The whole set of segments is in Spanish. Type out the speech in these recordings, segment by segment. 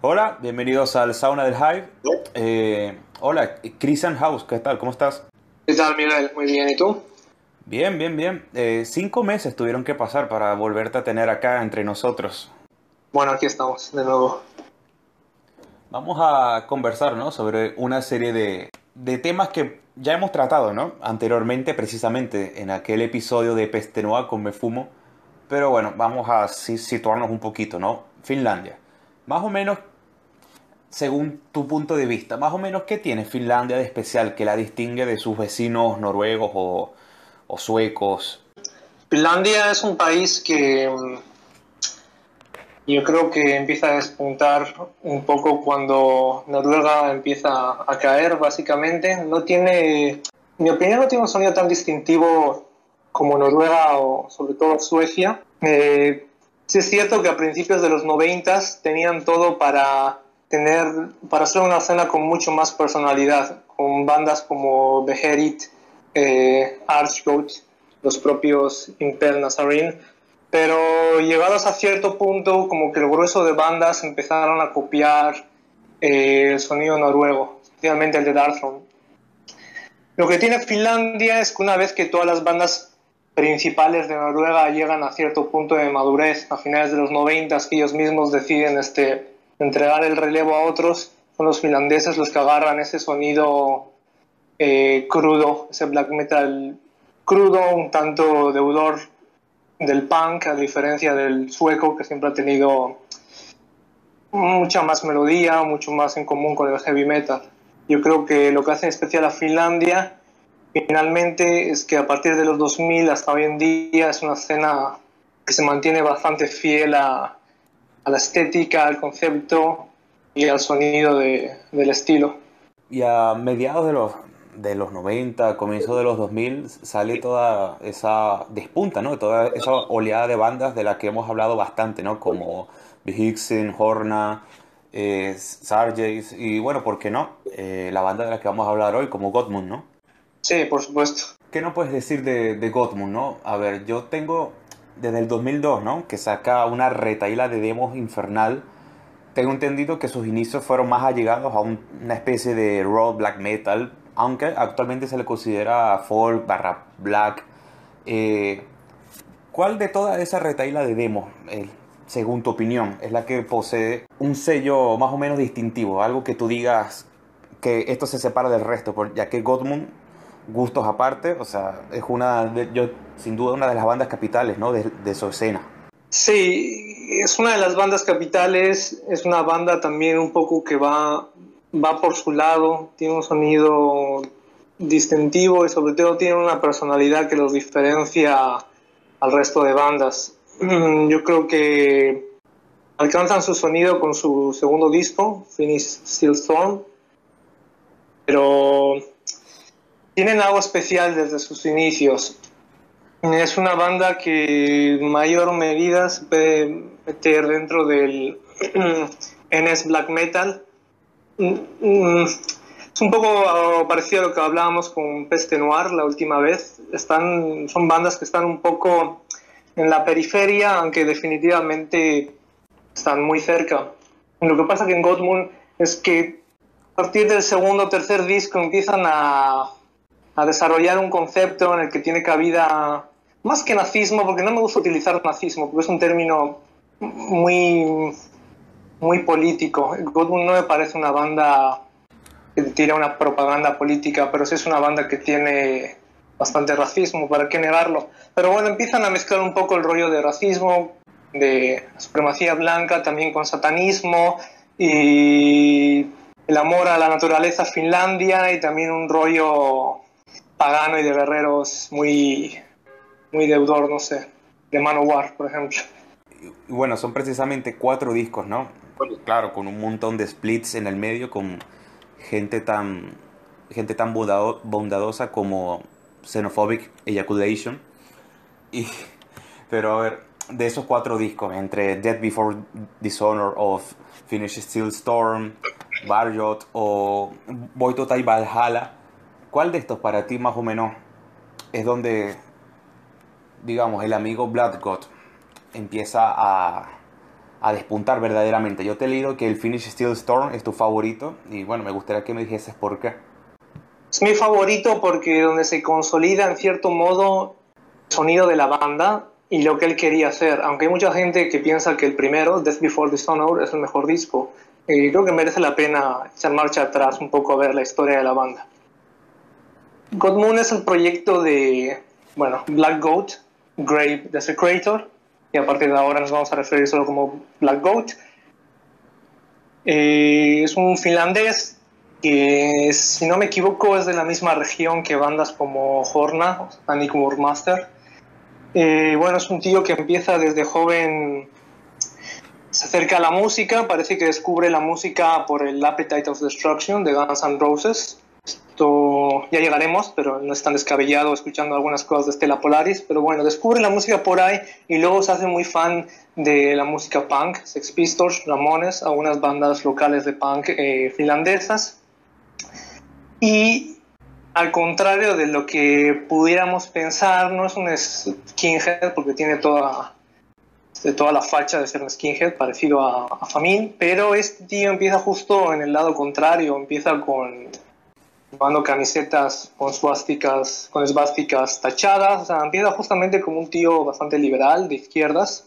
Hola, bienvenidos al Sauna del Hive. Eh, hola, Christian House, ¿qué tal? ¿Cómo estás? ¿Qué tal, Miguel? Muy bien, ¿y tú? Bien, bien, bien. Eh, cinco meses tuvieron que pasar para volverte a tener acá entre nosotros. Bueno, aquí estamos, de nuevo. Vamos a conversar, ¿no? Sobre una serie de, de temas que ya hemos tratado, ¿no? Anteriormente, precisamente, en aquel episodio de Peste Noa con Me Fumo. Pero bueno, vamos a situarnos un poquito, ¿no? Finlandia. Más o menos, según tu punto de vista, más o menos, ¿qué tiene Finlandia de especial que la distingue de sus vecinos noruegos o, suecos? Finlandia es un país que mm, yo creo que empieza a despuntar un poco cuando Noruega empieza a caer, básicamente. No tiene, en mi opinión, no tiene un sonido tan distintivo como Noruega o sobre todo Suecia. Eh, sí es cierto que a principios de los 90 tenían todo para tener, para ser una escena con mucho más personalidad, con bandas como Beherit, eh, Archgoat, los propios Impel Nazarene pero llegados a cierto punto, como que el grueso de bandas empezaron a copiar eh, el sonido noruego, especialmente el de Darkthrone. Lo que tiene Finlandia es que una vez que todas las bandas principales de Noruega llegan a cierto punto de madurez, a finales de los 90, que ellos mismos deciden este, entregar el relevo a otros, son los finlandeses los que agarran ese sonido eh, crudo, ese black metal crudo, un tanto deudor del punk, a diferencia del sueco, que siempre ha tenido mucha más melodía, mucho más en común con el heavy metal. Yo creo que lo que hace especial a Finlandia, finalmente, es que a partir de los 2000 hasta hoy en día es una escena que se mantiene bastante fiel a, la estética, al concepto y al sonido de, del estilo. Y a mediados de los de los 90, comienzo de los 2000, sale toda esa despunta, ¿no? Toda esa oleada de bandas de la que hemos hablado bastante, ¿no? Como Hixen, Horna, eh, y bueno, ¿por qué no? Eh, la banda de la que vamos a hablar hoy, como Gottmund, ¿no? Sí, por supuesto. ¿Qué no puedes decir de, de Gottmund, no? A ver, yo tengo desde el 2002, ¿no? Que saca una retaíla de demos infernal. Tengo entendido que sus inicios fueron más allegados a una especie de raw black metal, aunque actualmente se le considera folk barra black. Eh, ¿Cuál de toda esa retaila de demos, eh, según tu opinión, es la que posee un sello más o menos distintivo? Algo que tú digas que esto se separa del resto, ya que Godmund, gustos aparte, o sea, es una, de, yo, sin duda, una de las bandas capitales ¿no? de, su escena. Sí, es una de las bandas capitales, es una banda también un poco que va va por su lado, tiene un sonido distintivo y sobre todo tiene una personalidad que los diferencia al resto de bandas. Yo creo que alcanzan su sonido con su segundo disco, Finish Still Storm, pero tienen algo especial desde sus inicios. Es una banda que en mayor medida se puede meter dentro del NS Black Metal, Mm, mm, es un poco parecido a lo que hablábamos con Peste Noir la última vez. Están, son bandas que están un poco en la periferia, aunque definitivamente están muy cerca. Lo que pasa que en Godmund es que a partir del segundo o tercer disco empiezan a, a desarrollar un concepto en el que tiene cabida más que nazismo, porque no me gusta utilizar nazismo, porque es un término muy muy político. Godwin no me parece una banda que tira una propaganda política, pero sí es una banda que tiene bastante racismo, ¿para qué negarlo? Pero bueno, empiezan a mezclar un poco el rollo de racismo, de supremacía blanca, también con satanismo y el amor a la naturaleza Finlandia y también un rollo pagano y de guerreros muy, muy deudor, no sé, de Manowar, por ejemplo. Bueno, son precisamente cuatro discos, ¿no? claro, con un montón de splits en el medio, con gente tan, gente tan bondadosa como Xenophobic Ejaculation. Y, pero a ver, de esos cuatro discos, entre Dead Before Dishonor of Finish Steel Storm, Barjot o Boitotai Valhalla, ¿cuál de estos para ti más o menos es donde, digamos, el amigo Blood God empieza a a despuntar verdaderamente. Yo te he leído que el Finish Steel Storm es tu favorito y bueno, me gustaría que me dijeses por qué. Es mi favorito porque donde se consolida en cierto modo el sonido de la banda y lo que él quería hacer. Aunque hay mucha gente que piensa que el primero, Death Before Dishonor, es el mejor disco. Eh, creo que merece la pena echar marcha atrás un poco a ver la historia de la banda. God Moon es el proyecto de, bueno, Black Goat, Grave Desecrator, y a partir de ahora nos vamos a referir solo como Black Goat. Eh, es un finlandés que, si no me equivoco, es de la misma región que bandas como Horna, Panic Master. Eh, bueno, es un tío que empieza desde joven, se acerca a la música, parece que descubre la música por el Appetite of Destruction de Guns N' Roses. Esto ya llegaremos, pero no es tan descabellado escuchando algunas cosas de Stella Polaris. Pero bueno, descubre la música por ahí y luego se hace muy fan de la música punk, Sex Pistols, Ramones, algunas bandas locales de punk eh, finlandesas. Y al contrario de lo que pudiéramos pensar, no es un skinhead porque tiene toda, toda la facha de ser un skinhead parecido a, a Famin, pero este tío empieza justo en el lado contrario, empieza con llevando camisetas con suásticas, con esvásticas tachadas, o sea, empieza justamente como un tío bastante liberal de izquierdas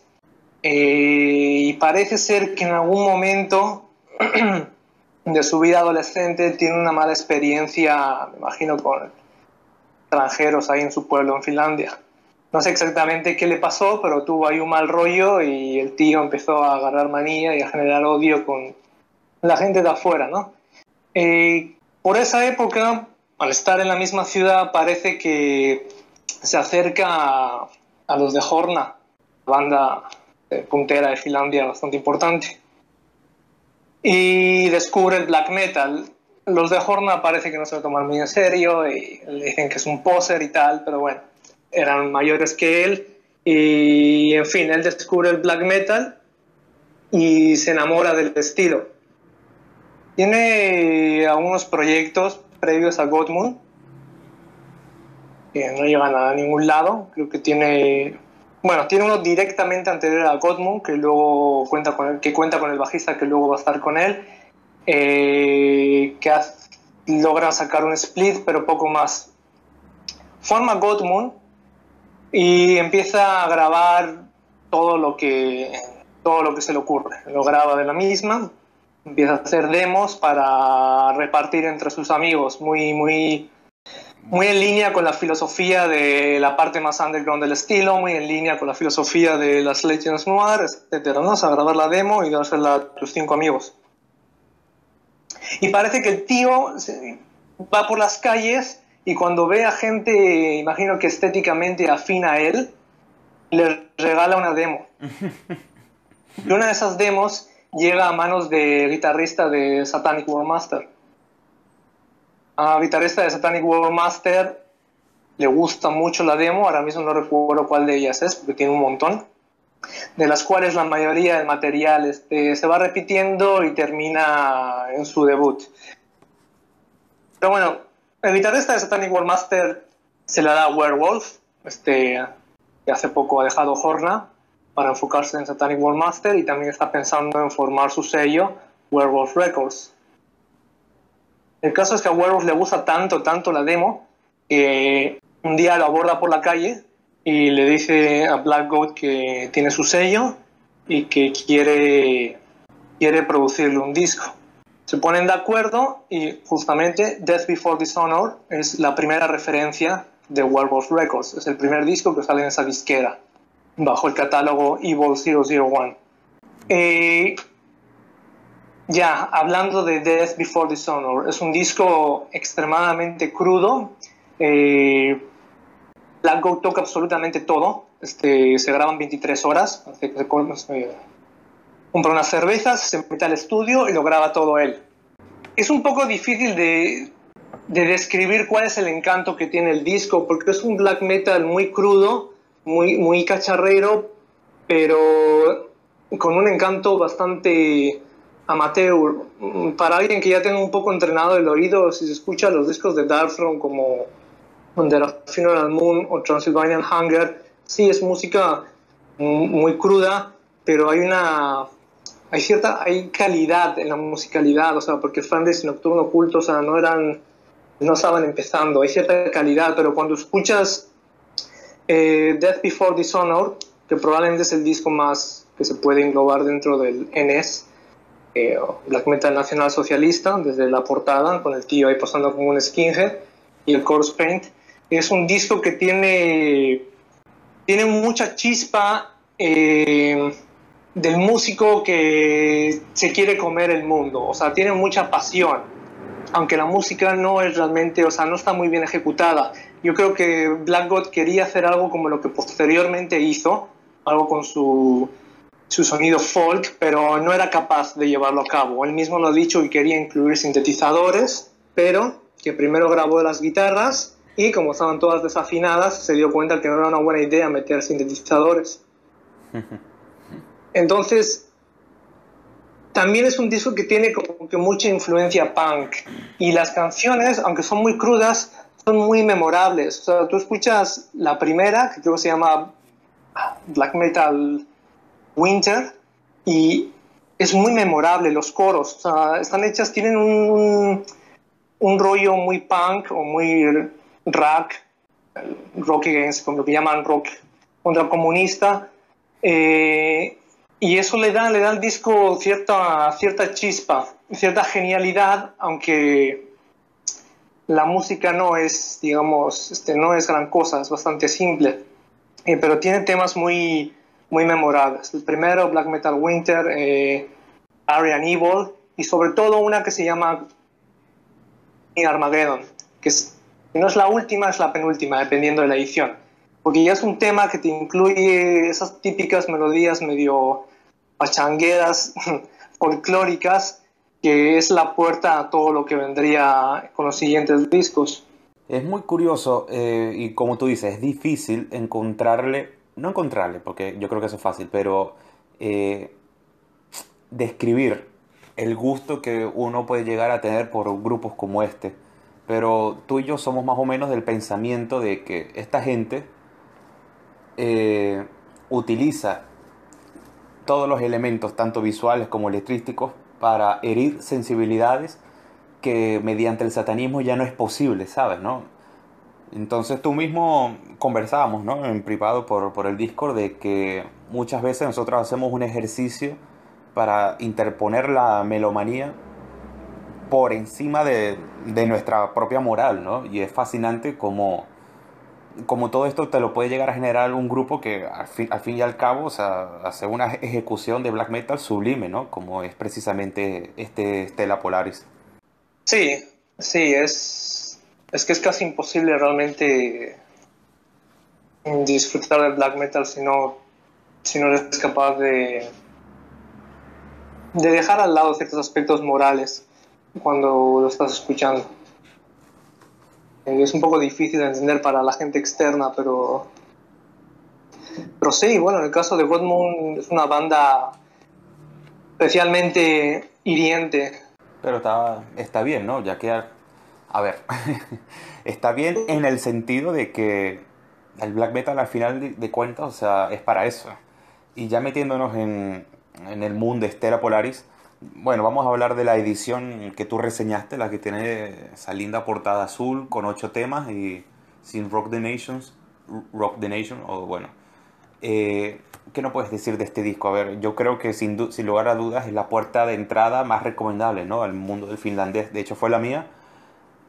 eh, y parece ser que en algún momento de su vida adolescente tiene una mala experiencia, me imagino, con extranjeros ahí en su pueblo, en Finlandia. No sé exactamente qué le pasó, pero tuvo ahí un mal rollo y el tío empezó a agarrar manía y a generar odio con la gente de afuera, ¿no? Eh, por esa época, al estar en la misma ciudad, parece que se acerca a, los de Horna, banda puntera de Finlandia bastante importante y descubre el black metal. Los de Horna parece que no se lo toman muy en serio y le dicen que es un poser y tal, pero bueno, eran mayores que él. Y en fin, él descubre el black metal y se enamora del estilo. Tiene algunos proyectos previos a Godmoon que no llegan a ningún lado. Creo que tiene bueno, tiene uno directamente anterior a Godmund, que luego cuenta con el, que cuenta con el bajista que luego va a estar con él, eh, que logra sacar un split, pero poco más. Forma Godmund y empieza a grabar todo lo que todo lo que se le ocurre. Lo graba de la misma, empieza a hacer demos para repartir entre sus amigos, muy muy muy en línea con la filosofía de la parte más underground del estilo, muy en línea con la filosofía de las Legends Noir, etcétera, ¿no? O sea, grabar la demo y dársela a tus cinco amigos. Y parece que el tío va por las calles y cuando ve a gente, imagino que estéticamente afina a él, le regala una demo. Y una de esas demos llega a manos de guitarrista de Satanic War Master a guitarrista de Satanic World Master le gusta mucho la demo, ahora mismo no recuerdo cuál de ellas es, porque tiene un montón, de las cuales la mayoría del material este, se va repitiendo y termina en su debut. Pero bueno, el guitarrista de Satanic World Master se la da Werewolf, este, que hace poco ha dejado Horna para enfocarse en Satanic World Master y también está pensando en formar su sello Werewolf Records. El caso es que a Werewolf le gusta tanto, tanto la demo, que un día lo aborda por la calle y le dice a Black Goat que tiene su sello y que quiere, quiere producirle un disco. Se ponen de acuerdo y justamente Death Before Dishonor es la primera referencia de Werewolf Records. Es el primer disco que sale en esa disquera, bajo el catálogo Evil 001. Eh, ya, hablando de Death Before Dishonor, es un disco extremadamente crudo. Eh, Black Goat toca absolutamente todo. Este, se graban 23 horas. Se, compra unas cervezas, se mete al estudio y lo graba todo él. Es un poco difícil de, de describir cuál es el encanto que tiene el disco, porque es un black metal muy crudo, muy, muy cacharrero, pero con un encanto bastante amateur, para alguien que ya tenga un poco entrenado el oído, si se escucha los discos de Darkthrone como The Funeral Moon o Transylvanian Hunger, sí es música muy cruda, pero hay una hay cierta hay calidad en la musicalidad, o sea, porque Flanders y Nocturno Oculto, o sea, no eran, no estaban empezando, hay cierta calidad, pero cuando escuchas eh, Death Before Dishonor, que probablemente es el disco más que se puede englobar dentro del NS, eh, Black Metal Nacional Socialista, desde la portada, con el tío ahí pasando como un skinhead, y el Corpse Paint, es un disco que tiene, tiene mucha chispa. Eh, del músico que se quiere comer el mundo, o sea, tiene mucha pasión, aunque la música no es realmente, o sea, no está muy bien ejecutada. Yo creo que Black God quería hacer algo como lo que posteriormente hizo, algo con su, su sonido folk, pero no era capaz de llevarlo a cabo. Él mismo lo ha dicho y quería incluir sintetizadores, pero que primero grabó las guitarras y como estaban todas desafinadas, se dio cuenta que no era una buena idea meter sintetizadores. Entonces, también es un disco que tiene como que mucha influencia punk. Y las canciones, aunque son muy crudas, son muy memorables. O sea, tú escuchas la primera, que creo que se llama Black Metal Winter, y es muy memorable, los coros. O sea, están hechas, tienen un, un rollo muy punk o muy rock, rock against, como lo que llaman rock contra comunista. Eh, y eso le da, le da al disco cierta, cierta chispa, cierta genialidad, aunque la música no es, digamos, este, no es gran cosa, es bastante simple, eh, pero tiene temas muy, muy memorables. El primero, Black Metal Winter, eh, Arian Evil, y sobre todo una que se llama Armageddon, que no es la última, es la penúltima, dependiendo de la edición porque ya es un tema que te incluye esas típicas melodías medio pachangueras, folclóricas, que es la puerta a todo lo que vendría con los siguientes discos. Es muy curioso eh, y como tú dices, es difícil encontrarle, no encontrarle, porque yo creo que eso es fácil, pero eh, describir el gusto que uno puede llegar a tener por grupos como este. Pero tú y yo somos más o menos del pensamiento de que esta gente eh, utiliza todos los elementos, tanto visuales como electrísticos, para herir sensibilidades que mediante el satanismo ya no es posible, ¿sabes? ¿no? Entonces tú mismo conversábamos ¿no? en privado por, por el Discord de que muchas veces nosotros hacemos un ejercicio para interponer la melomanía por encima de, de nuestra propia moral, ¿no? Y es fascinante como como todo esto te lo puede llegar a generar un grupo que al fin, al fin y al cabo, o sea, hace una ejecución de black metal sublime, ¿no? Como es precisamente este Stella Polaris. Sí, sí, es, es que es casi imposible realmente disfrutar del black metal si no, si no eres capaz de, de dejar al lado ciertos aspectos morales cuando lo estás escuchando. Es un poco difícil de entender para la gente externa, pero, pero sí, bueno, en el caso de Godmund es una banda especialmente hiriente. Pero está, está bien, ¿no? Ya que, a ver, está bien en el sentido de que el black metal al final de, cuentas, o sea, es para eso. Y ya metiéndonos en, en el mundo de Stella Polaris, bueno, vamos a hablar de la edición que tú reseñaste, la que tiene esa linda portada azul con ocho temas y sin Rock the Nations, Rock the Nation, o bueno. Eh, ¿Qué no puedes decir de este disco? A ver, yo creo que sin, sin lugar a dudas es la puerta de entrada más recomendable, ¿no? Al mundo del finlandés. De hecho, fue la mía.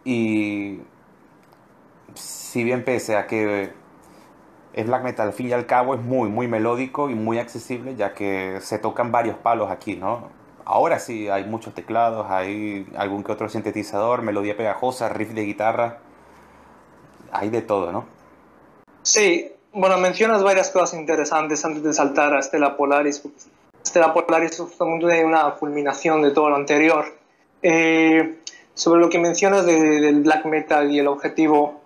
Y si bien pese a que es black metal, al fin y al cabo es muy, muy melódico y muy accesible, ya que se tocan varios palos aquí, ¿no? Ahora sí, hay muchos teclados, hay algún que otro sintetizador, melodía pegajosa, riff de guitarra, hay de todo, ¿no? Sí, bueno, mencionas varias cosas interesantes antes de saltar a Stella Polaris. Stella Polaris es una culminación de todo lo anterior. Eh, sobre lo que mencionas del black metal y el objetivo,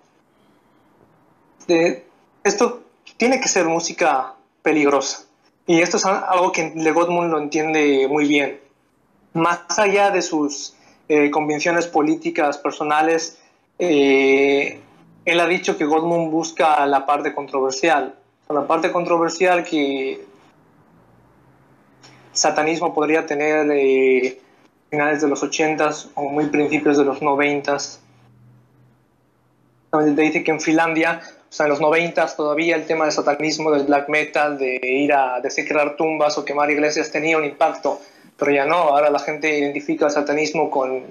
de, esto tiene que ser música peligrosa. Y esto es algo que Le Godmund lo entiende muy bien más allá de sus eh, políticas personales, eh, él ha dicho que Godmund busca la parte controversial. La parte controversial que, satanismo podría tener eh, finales de los 80s o muy principios de los 90s. Donde te dice que en Finlandia, o sea, en los 90s todavía el tema del satanismo, del black metal, de ir a desecrar tumbas o quemar iglesias tenía un impacto, pero ya no, ahora la gente identifica el satanismo con,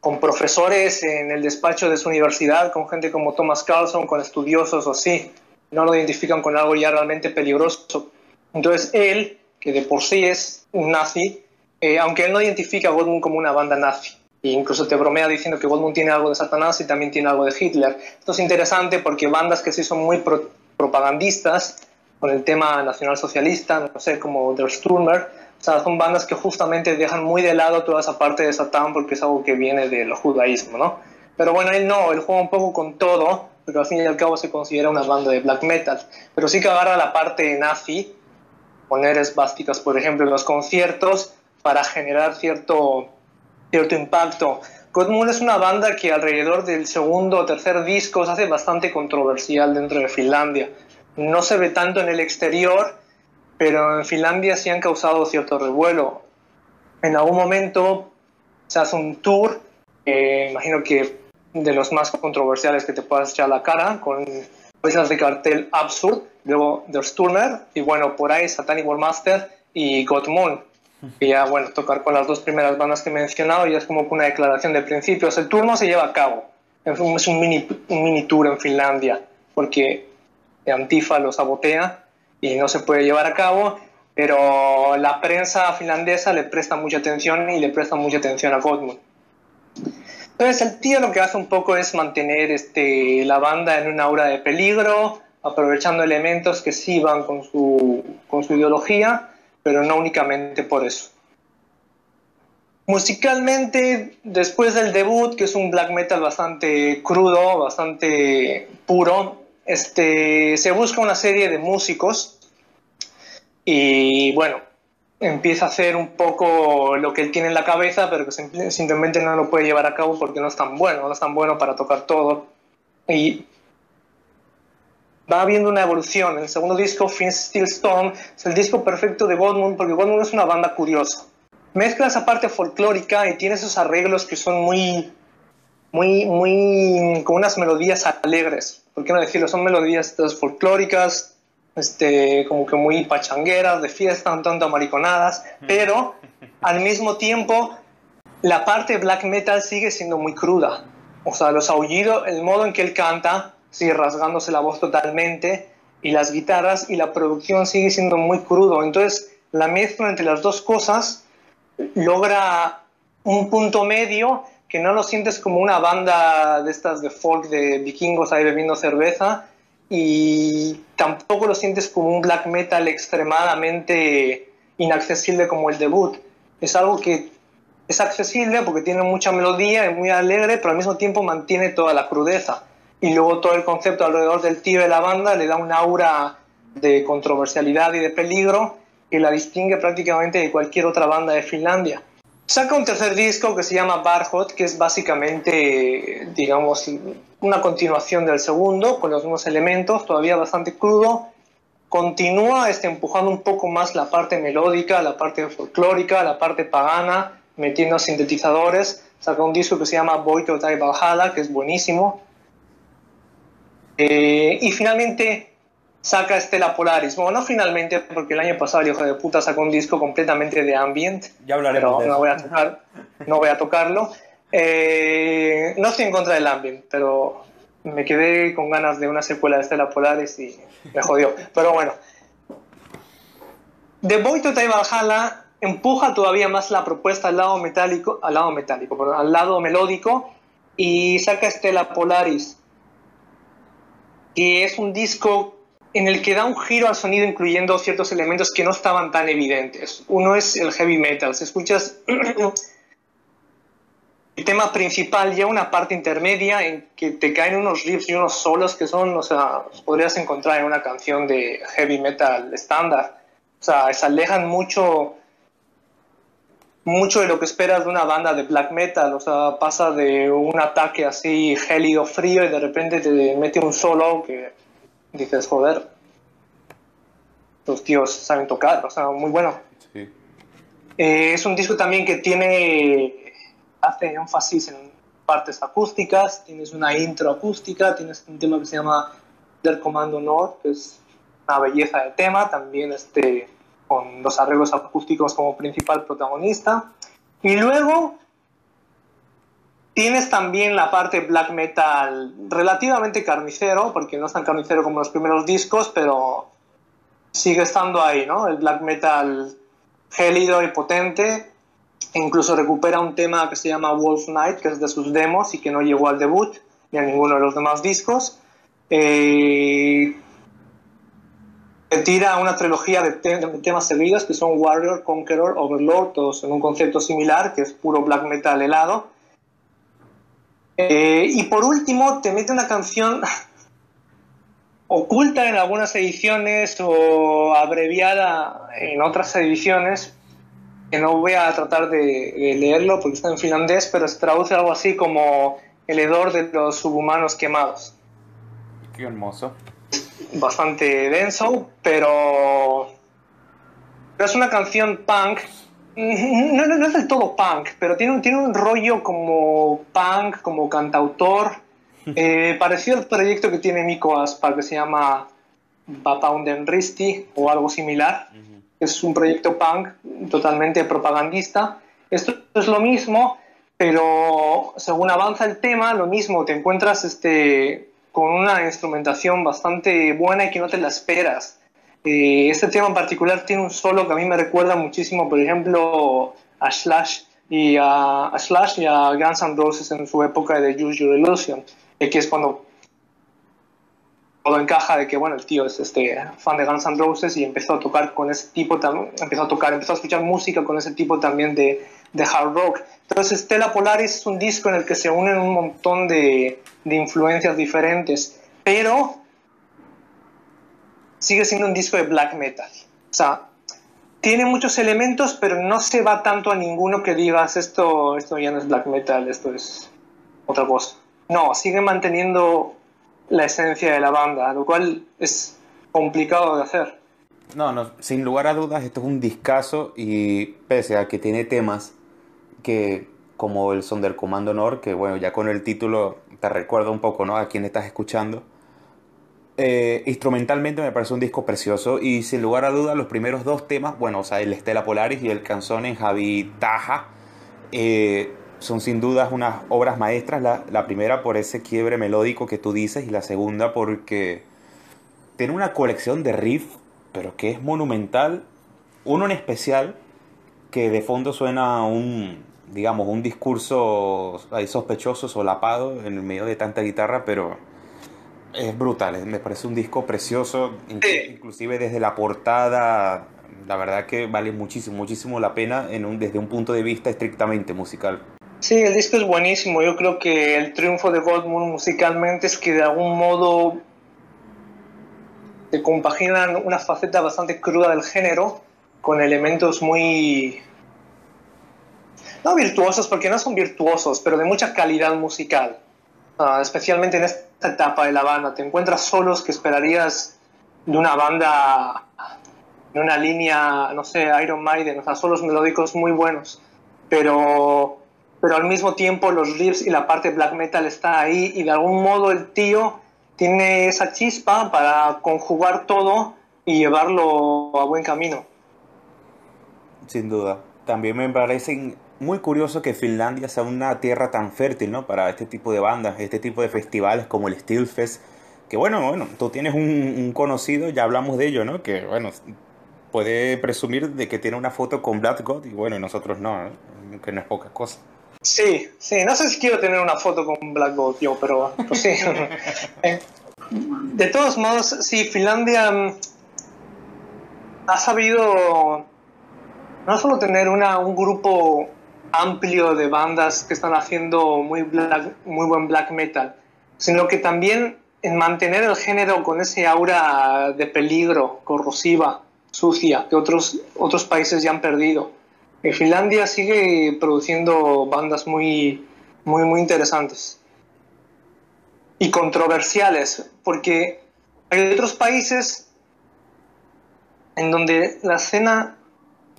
con profesores en el despacho de su universidad, con gente como Thomas Carlson, con estudiosos o así. No lo identifican con algo ya realmente peligroso. Entonces él, que de por sí es un nazi, eh, aunque él no identifica a Goldmund como una banda nazi, e incluso te bromea diciendo que Goldmund tiene algo de Satanás y también tiene algo de Hitler. Esto es interesante porque bandas que sí son muy propagandistas con el tema nacionalsocialista, no sé, como Der Sturmer, o sea, son bandas que justamente dejan muy de lado toda esa parte de Satán porque es algo que viene del judaísmo, ¿no? Pero bueno, él no, él juega un poco con todo, pero al fin y al cabo se considera una banda de black metal. Pero sí que agarra la parte nazi, poner esvásticas, por ejemplo, en los conciertos para generar cierto cierto impacto. Godmoon es una banda que alrededor del segundo o tercer disco se hace bastante controversial dentro de Finlandia. No se ve tanto en el exterior, pero en Finlandia sí han causado cierto revuelo. En algún momento se hace un tour, imagino que de los más controversiales que te puedas echar a la cara, con piezas de cartel Absurd, luego Der Sturmer, y bueno, por ahí Satanic Warmaster y Godmoon y ya, bueno, tocar con las dos primeras bandas que he mencionado ya es como una declaración de principios. El tour no se lleva a cabo, es un mini, un mini tour en Finlandia, porque Antifa lo sabotea y no se puede llevar a cabo, pero la prensa finlandesa le presta mucha atención y le presta mucha atención a Gottmund. Entonces el tío lo que hace un poco es mantener este, la banda en una aura de peligro, aprovechando elementos que sí van con su, con su ideología, pero no únicamente por eso. Musicalmente, después del debut, que es un black metal bastante crudo, bastante puro, este, se busca una serie de músicos y bueno, empieza a hacer un poco lo que él tiene en la cabeza, pero que simplemente no lo puede llevar a cabo porque no es tan bueno, no es tan bueno para tocar todo. Y va habiendo una evolución. El segundo disco, Fin Steel Storm, es el disco perfecto de Godmund porque Godmund es una banda curiosa. Mezcla esa parte folclórica y tiene esos arreglos que son muy, muy, muy, con unas melodías alegres. ¿Por qué no decirlo? Son melodías folclóricas, este, como que muy pachangueras, de fiesta, un tanto amariconadas, pero al mismo tiempo la parte black metal sigue siendo muy cruda. O sea, los aullidos, el modo en que él canta, sigue rasgándose la voz totalmente y las guitarras y la producción sigue siendo muy crudo. Entonces, la mezcla entre las dos cosas logra un punto medio que no lo sientes como una banda de estas de folk de vikingos ahí bebiendo cerveza y tampoco lo sientes como un black metal extremadamente inaccesible como el debut. Es algo que es accesible porque tiene mucha melodía, es muy alegre, pero al mismo tiempo mantiene toda la crudeza y luego todo el concepto alrededor del tío de la banda le da un aura de controversialidad y de peligro que la distingue prácticamente de cualquier otra banda de Finlandia. Saca un tercer disco que se llama Barhot, que es básicamente, digamos, una continuación del segundo, con los mismos elementos, todavía bastante crudo. Continúa este, empujando un poco más la parte melódica, la parte folclórica, la parte pagana, metiendo sintetizadores. Saca un disco que se llama Boycott y Valhalla, que es buenísimo. Eh, y finalmente saca Estela Polaris. Bueno, no finalmente, porque el año pasado el hijo de puta sacó un disco completamente de ambient. Ya hablaremos pero no voy a tocar, no voy a tocarlo. Eh, no estoy en contra del ambient, pero me quedé con ganas de una secuela de Estela Polaris y me jodió. Pero bueno. The Boy to Valhalla empuja todavía más la propuesta al lado metálico, al lado metálico, al lado melódico y saca Estela Polaris que es un disco en el que da un giro al sonido incluyendo ciertos elementos que no estaban tan evidentes. Uno es el heavy metal. Si escuchas el tema principal, ya una parte intermedia en que te caen unos riffs y unos solos que son, o sea, podrías encontrar en una canción de heavy metal estándar. O sea, se alejan mucho mucho de lo que esperas de una banda de black metal, o sea, pasa de un ataque así gélido, frío y de repente te mete un solo que dices, joder. los tíos saben tocar, o sea, muy bueno. Sí. Eh, es un disco también que tiene, hace énfasis en partes acústicas, tienes una intro acústica, tienes un tema que se llama Del Comando Nord, que es una belleza de tema, también este, con los arreglos acústicos como principal protagonista. Y luego tienes también la parte black metal relativamente carnicero, porque no es tan carnicero como los primeros discos, pero sigue estando ahí, ¿no? El black metal gélido y potente. incluso recupera un tema que se llama Wolf Night, que es de sus demos y que no llegó al debut ni a ninguno de los demás discos. Eh, tira una trilogía de, temas seguidos que son Warrior, Conqueror, Overlord, todos en un concepto similar, que es puro black metal helado. Eh, y por último, te mete una canción oculta en algunas ediciones o abreviada en otras ediciones, que no voy a tratar de, leerlo porque está en finlandés, pero se traduce algo así como el hedor de los subhumanos quemados. Qué hermoso. Bastante denso, pero, pero es una canción punk. No, no, no es del todo punk, pero tiene un, tiene un rollo como punk, como cantautor eh, parecido al proyecto que tiene Miko Aspar, que se llama Bapaunden Risti o algo similar. Es un proyecto punk totalmente propagandista. Esto es lo mismo, pero según avanza el tema, lo mismo, te encuentras este, con una instrumentación bastante buena y que no te la esperas. Eh, este tema en particular tiene un solo que a mí me recuerda muchísimo, por ejemplo, a Slash y a, Slash y a Guns N' Roses en su época de Use Your Illusion aquí es cuando todo encaja de que bueno el tío es este fan de Guns N' Roses y empezó a tocar con ese tipo empezó a tocar empezó a escuchar música con ese tipo también de, de hard rock. Entonces Stella Polaris es un disco en el que se unen un montón de, de influencias diferentes pero sigue siendo un disco de black metal o sea tiene muchos elementos pero no se va tanto a ninguno que digas esto esto ya no es black metal esto es otra cosa no, sigue manteniendo la esencia de la banda, lo cual es complicado de hacer. No, no, sin lugar a dudas, esto es un discazo y pese a que tiene temas que, como el son del Comando Nord, que bueno, ya con el título te recuerda un poco, ¿no? A quién estás escuchando. Eh, instrumentalmente me parece un disco precioso y sin lugar a dudas los primeros dos temas, bueno, o sea, el Estela Polaris y el Canzón en Javi Taja, eh, son sin dudas unas obras maestras. La, primera por ese quiebre melódico que tú dices y la segunda porque tiene una colección de riff, pero que es monumental. Uno en especial que de fondo suena un, digamos, un discurso ahí sospechoso, solapado en el medio de tanta guitarra, pero es brutal. Me parece un disco precioso, inclusive desde la portada. La verdad que vale muchísimo, muchísimo la pena en un, desde un punto de vista estrictamente musical. Sí, el disco es buenísimo. Yo creo que el triunfo de Goldmoon musicalmente es que de algún modo se compaginan una faceta bastante cruda del género con elementos muy no virtuosos porque no son virtuosos pero de mucha calidad musical ah, especialmente en esta etapa de la banda te encuentras solos que esperarías de una banda de una línea no sé Iron Maiden o sea solos melódicos muy buenos pero pero al mismo tiempo los riffs y la parte black metal está ahí y de algún modo el tío tiene esa chispa para conjugar todo y llevarlo a buen camino. Sin duda. También me parece muy curioso que Finlandia sea una tierra tan fértil ¿no? para este tipo de bandas, este tipo de festivales como el Steelfest. Que bueno, bueno, tú tienes un, conocido, ya hablamos de ello, ¿no? Que bueno, puede presumir de que tiene una foto con Black God y bueno, nosotros no, que no es poca cosa. Sí, sí, no sé si quiero tener una foto con Black Gold yo, pero pues sí. Eh, de todos modos, sí, Finlandia mm, ha sabido no solo tener una, un grupo amplio de bandas que están haciendo muy, muy buen black metal, sino que también en mantener el género con ese aura de peligro, corrosiva, sucia, que otros, otros países ya han perdido. Finlandia sigue produciendo bandas muy, muy, muy interesantes y controversiales, porque hay otros países en donde la escena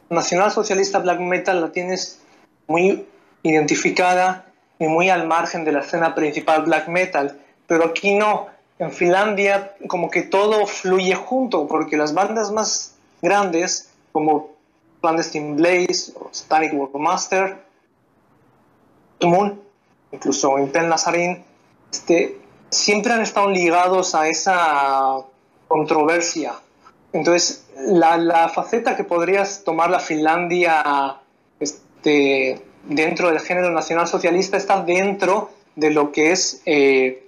nacional socialista black metal la tienes muy identificada y muy al margen de la escena principal black metal, pero aquí no. En Finlandia como que todo fluye junto, porque las bandas más grandes, como Clandestine Blaze o Satanic Warmaster, Moon, incluso Impel Nazarin, este, siempre han estado ligados a esa controversia. Entonces, la, la faceta que podrías tomar la Finlandia dentro del género nacional socialista está dentro de lo que es eh,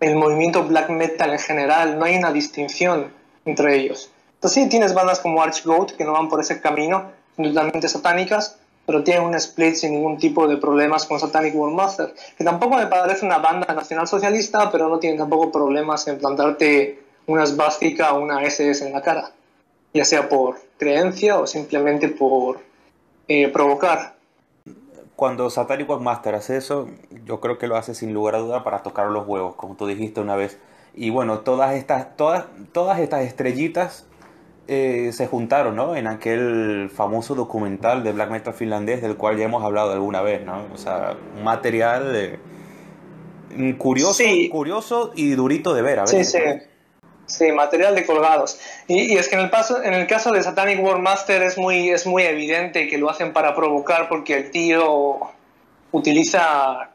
el movimiento black metal en general. No hay una distinción entre ellos. Entonces, sí, tienes bandas como Archgoat que no van por ese camino, totalmente satánicas, pero tienen un split sin ningún tipo de problemas con Satanic Master, que tampoco me parece una banda nacional socialista, pero no tienen tampoco problemas en plantarte una esvástica o una SS en la cara, ya sea por creencia o simplemente por eh, provocar. Cuando Satanic Master hace eso, yo creo que lo hace sin lugar a duda para tocar los huevos, como tú dijiste una vez. Y bueno, todas estas, todas, todas estas estrellitas eh, se juntaron, ¿no? En aquel famoso documental de black metal finlandés del cual ya hemos hablado alguna vez, ¿no? O sea, un material curioso, curioso y durito de ver, a Sí, sí. Sí, material de colgados. Y, es que en el, paso, en el caso de Satanic War Master es muy, es muy evidente que lo hacen para provocar porque el tío utiliza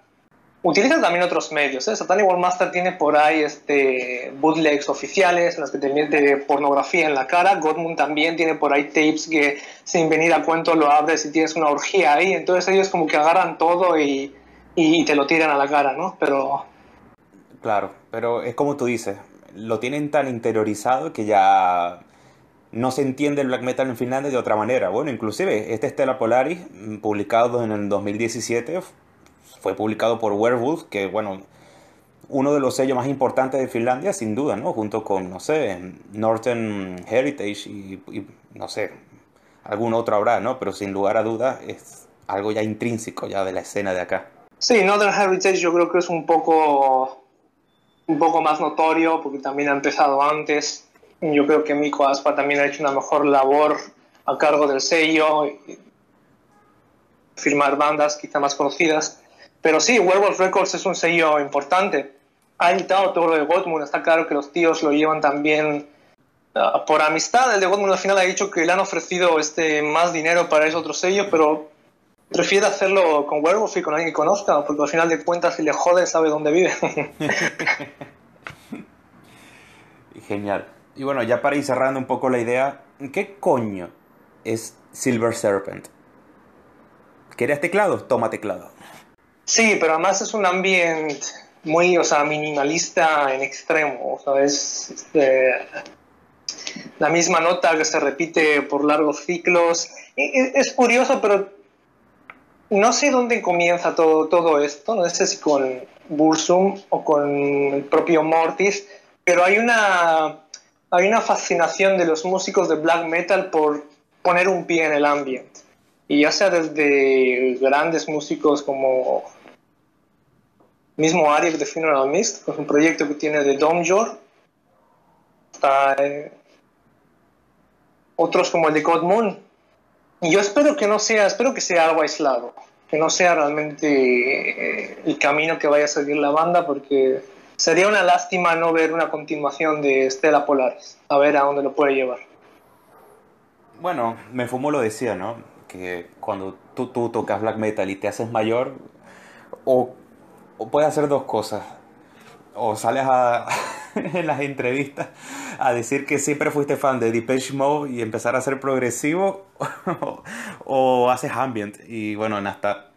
Utiliza también otros medios. ¿eh? Satanic Master tiene por ahí este, bootlegs oficiales en los que te miente pornografía en la cara. Godmund también tiene por ahí tapes que sin venir a cuento lo abres y tienes una orgía ahí. Entonces ellos como que agarran todo y, y te lo tiran a la cara, ¿no? Pero... Claro, pero es como tú dices, lo tienen tan interiorizado que ya no se entiende el black metal en Finlandia de otra manera. Bueno, inclusive este Stella Polaris, publicado en el 2017, fue publicado por Werewolf, que bueno, uno de los sellos más importantes de Finlandia, sin duda, ¿no? Junto con, no sé, Northern Heritage y, no sé, algún otro habrá, ¿no? Pero sin lugar a dudas es algo ya intrínseco ya de la escena de acá. Sí, Northern Heritage yo creo que es un poco, un poco más notorio porque también ha empezado antes. Yo creo que Miko Aspa también ha hecho una mejor labor a cargo del sello, firmar bandas quizá más conocidas. Pero sí, Werewolf Records es un sello importante. Ha editado todo lo de Godmund. Está claro que los tíos lo llevan también ah, por amistad. El de Godmund al final ha dicho que le han ofrecido este, más dinero para ese otro sello, pero prefiere hacerlo con Werewolf y con alguien que conozca, porque al final de cuentas, si le jode, sabe dónde vive. Genial. Y bueno, ya para ir cerrando un poco la idea, ¿qué coño es Silver Serpent? ¿Quieres teclado? Toma teclado. Sí, pero además es un ambiente muy, o sea, minimalista en extremo, o sea, es este, la misma nota que se repite por largos ciclos. Es curioso, pero no sé dónde comienza todo, todo esto, no sé si con Bursum o con el propio Mortis, pero hay una, hay una fascinación de los músicos de black metal por poner un pie en el ambiente. Y ya sea desde grandes músicos como mismo Ariel de Funeral Mist, con un proyecto que tiene de Domjor. Está, eh, otros como el de God Moon. Y yo espero que no sea, espero que sea algo aislado, que no sea realmente eh, el camino que vaya a seguir la banda, porque sería una lástima no ver una continuación de Estela Polaris, a ver a dónde lo puede llevar. Bueno, me fumo lo decía, ¿no? Que cuando tú, tú tocas black metal y te haces mayor, o o puede hacer dos cosas. O sales a, en las entrevistas a decir que siempre fuiste fan de Depeche Mode y empezar a ser progresivo, o, haces ambient. Y bueno, hasta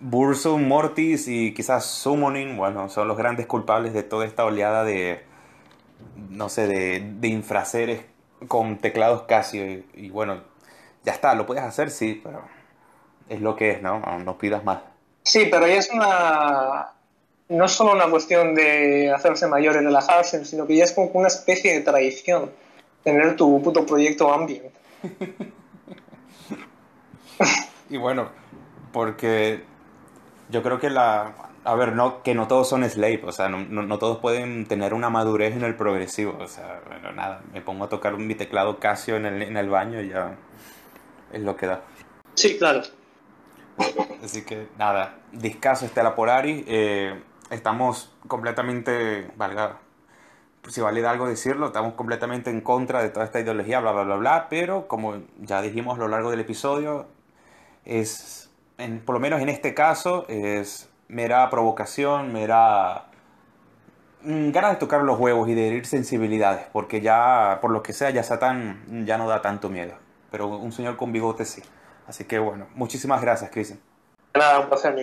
Bursum, Mortis y quizás Summoning, bueno, son los grandes culpables de toda esta oleada de, no sé, de, de infraseres con teclados Casio. Y, y, bueno, ya está, lo puedes hacer, sí, pero es lo que es, ¿no? No pidas más. Sí, pero es una. No es solo una cuestión de hacerse mayor y relajarse, sino que ya es como una especie de tradición tener tu puto proyecto ambient. y bueno, porque yo creo que la, a ver, no, que no todos son slave, o sea, no, no, todos pueden tener una madurez en el progresivo, o sea, bueno, nada, me pongo a tocar mi teclado Casio en el, en el baño y ya es lo que da. Sí, claro. Así que nada, discaso Estela Polari, eh, estamos completamente, valga, si vale algo decirlo, estamos completamente en contra de toda esta ideología, bla, bla, bla, bla, pero como ya dijimos a lo largo del episodio, es, en, por lo menos en este caso, es mera provocación, mera mm, ganas de tocar los huevos y de herir sensibilidades, porque ya, por lo que sea, ya Satán ya no da tanto miedo. Pero un señor con bigote sí. Así que bueno, muchísimas gracias, Cristian. Nada, un placer,